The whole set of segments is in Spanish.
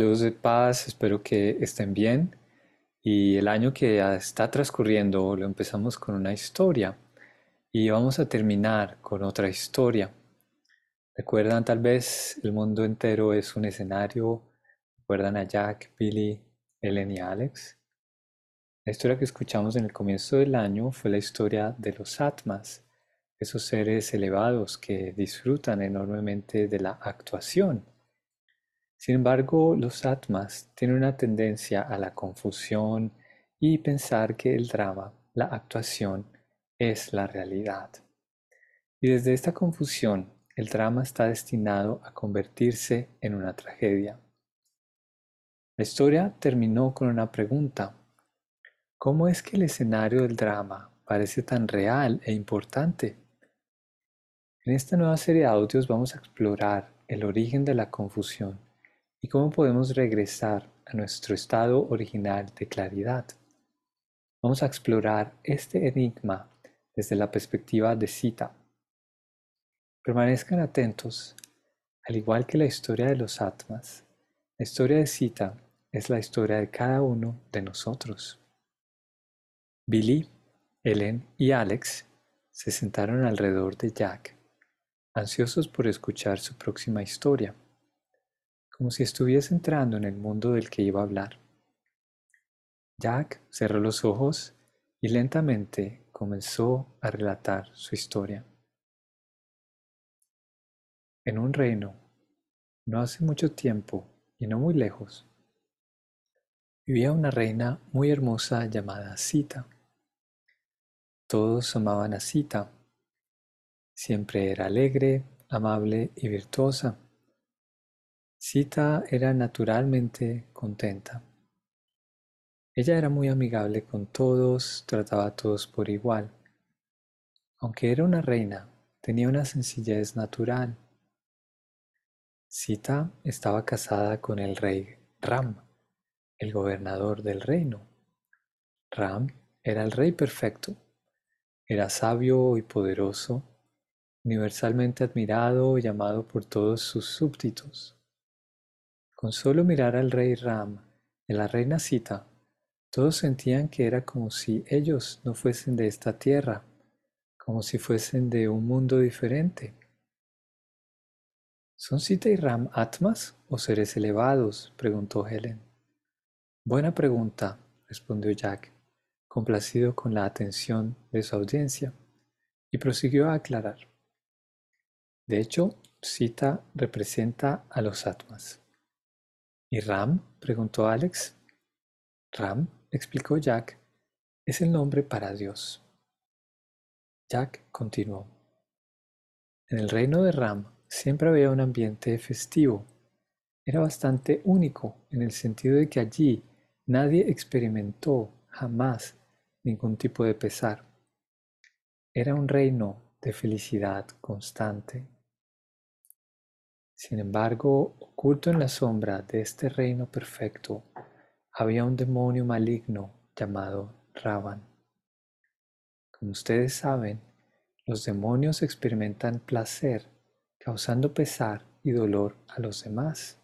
Saludos de paz, espero que estén bien. Y el año que está transcurriendo lo empezamos con una historia y vamos a terminar con otra historia. ¿Recuerdan tal vez el mundo entero es un escenario? ¿Recuerdan a Jack, Billy, Ellen y Alex? La historia que escuchamos en el comienzo del año fue la historia de los Atmas, esos seres elevados que disfrutan enormemente de la actuación sin embargo, los atmas tienen una tendencia a la confusión y pensar que el drama, la actuación, es la realidad. Y desde esta confusión, el drama está destinado a convertirse en una tragedia. La historia terminó con una pregunta. ¿Cómo es que el escenario del drama parece tan real e importante? En esta nueva serie de audios vamos a explorar el origen de la confusión y cómo podemos regresar a nuestro estado original de claridad. Vamos a explorar este enigma desde la perspectiva de Sita. Permanezcan atentos, al igual que la historia de los Atmas, la historia de Sita es la historia de cada uno de nosotros. Billy, Ellen y Alex se sentaron alrededor de Jack, ansiosos por escuchar su próxima historia como si estuviese entrando en el mundo del que iba a hablar. Jack cerró los ojos y lentamente comenzó a relatar su historia. En un reino, no hace mucho tiempo y no muy lejos, vivía una reina muy hermosa llamada Sita. Todos amaban a Sita. Siempre era alegre, amable y virtuosa. Sita era naturalmente contenta. Ella era muy amigable con todos, trataba a todos por igual. Aunque era una reina, tenía una sencillez natural. Sita estaba casada con el rey Ram, el gobernador del reino. Ram era el rey perfecto. Era sabio y poderoso, universalmente admirado y amado por todos sus súbditos. Con solo mirar al rey Ram y a la reina Sita, todos sentían que era como si ellos no fuesen de esta tierra, como si fuesen de un mundo diferente. ¿Son Sita y Ram atmas o seres elevados? preguntó Helen. Buena pregunta, respondió Jack, complacido con la atención de su audiencia, y prosiguió a aclarar. De hecho, Sita representa a los atmas. ¿Y Ram? preguntó Alex. Ram, explicó Jack, es el nombre para Dios. Jack continuó. En el reino de Ram siempre había un ambiente festivo. Era bastante único en el sentido de que allí nadie experimentó jamás ningún tipo de pesar. Era un reino de felicidad constante. Sin embargo, oculto en la sombra de este reino perfecto, había un demonio maligno llamado Ravan. Como ustedes saben, los demonios experimentan placer, causando pesar y dolor a los demás.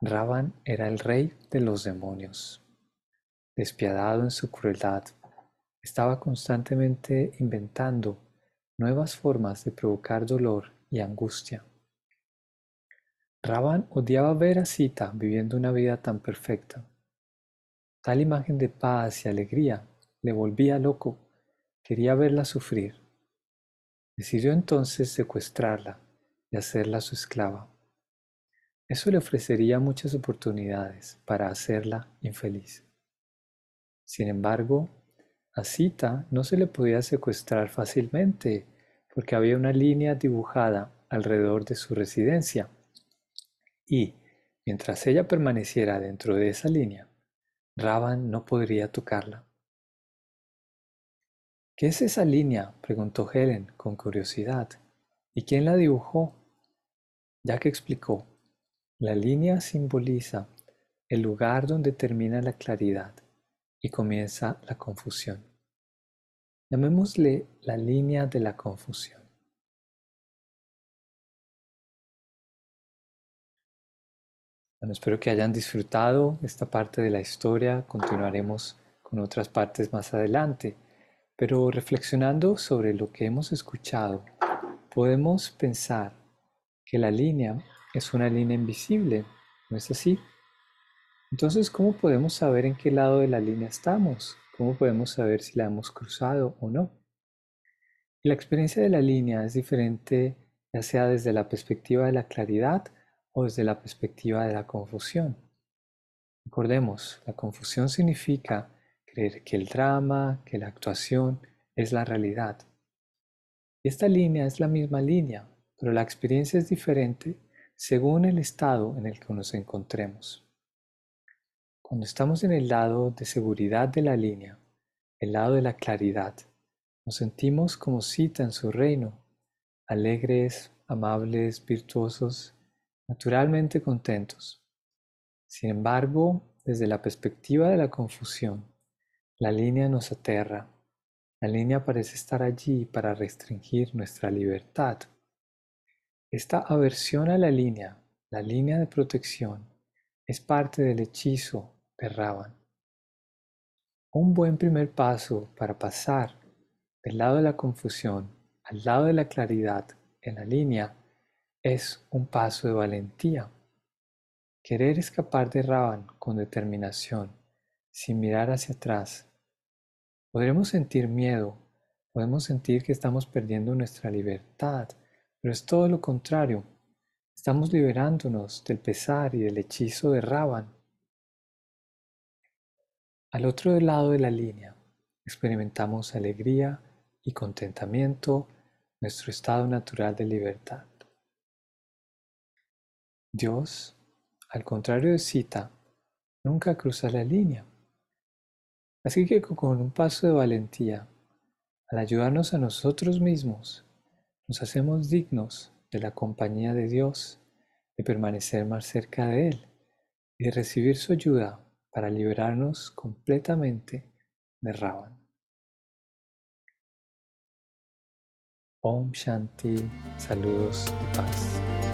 Ravan era el rey de los demonios. Despiadado en su crueldad, estaba constantemente inventando nuevas formas de provocar dolor y angustia. Ravan odiaba ver a Sita viviendo una vida tan perfecta. Tal imagen de paz y alegría le volvía loco. Quería verla sufrir. Decidió entonces secuestrarla y hacerla su esclava. Eso le ofrecería muchas oportunidades para hacerla infeliz. Sin embargo, a Sita no se le podía secuestrar fácilmente porque había una línea dibujada alrededor de su residencia y, mientras ella permaneciera dentro de esa línea, Raban no podría tocarla. ¿Qué es esa línea? preguntó Helen con curiosidad. ¿Y quién la dibujó? Jack explicó. La línea simboliza el lugar donde termina la claridad y comienza la confusión. Llamémosle la línea de la confusión. Bueno, espero que hayan disfrutado esta parte de la historia. Continuaremos con otras partes más adelante. Pero reflexionando sobre lo que hemos escuchado, podemos pensar que la línea es una línea invisible, ¿no es así? Entonces, ¿cómo podemos saber en qué lado de la línea estamos? ¿Cómo podemos saber si la hemos cruzado o no? La experiencia de la línea es diferente ya sea desde la perspectiva de la claridad o desde la perspectiva de la confusión. Recordemos, la confusión significa creer que el drama, que la actuación es la realidad. Esta línea es la misma línea, pero la experiencia es diferente según el estado en el que nos encontremos. Cuando estamos en el lado de seguridad de la línea, el lado de la claridad, nos sentimos como cita en su reino, alegres, amables, virtuosos, naturalmente contentos. Sin embargo, desde la perspectiva de la confusión, la línea nos aterra. La línea parece estar allí para restringir nuestra libertad. Esta aversión a la línea, la línea de protección, es parte del hechizo perraban. Un buen primer paso para pasar del lado de la confusión al lado de la claridad en la línea es un paso de valentía. Querer escapar de Raban con determinación, sin mirar hacia atrás. Podremos sentir miedo, podemos sentir que estamos perdiendo nuestra libertad, pero es todo lo contrario. Estamos liberándonos del pesar y del hechizo de Raban. Al otro lado de la línea experimentamos alegría y contentamiento, nuestro estado natural de libertad. Dios, al contrario de Cita, nunca cruza la línea. Así que con un paso de valentía, al ayudarnos a nosotros mismos, nos hacemos dignos de la compañía de Dios, de permanecer más cerca de Él y de recibir su ayuda para liberarnos completamente de Ravan. Om Shanti, saludos de paz.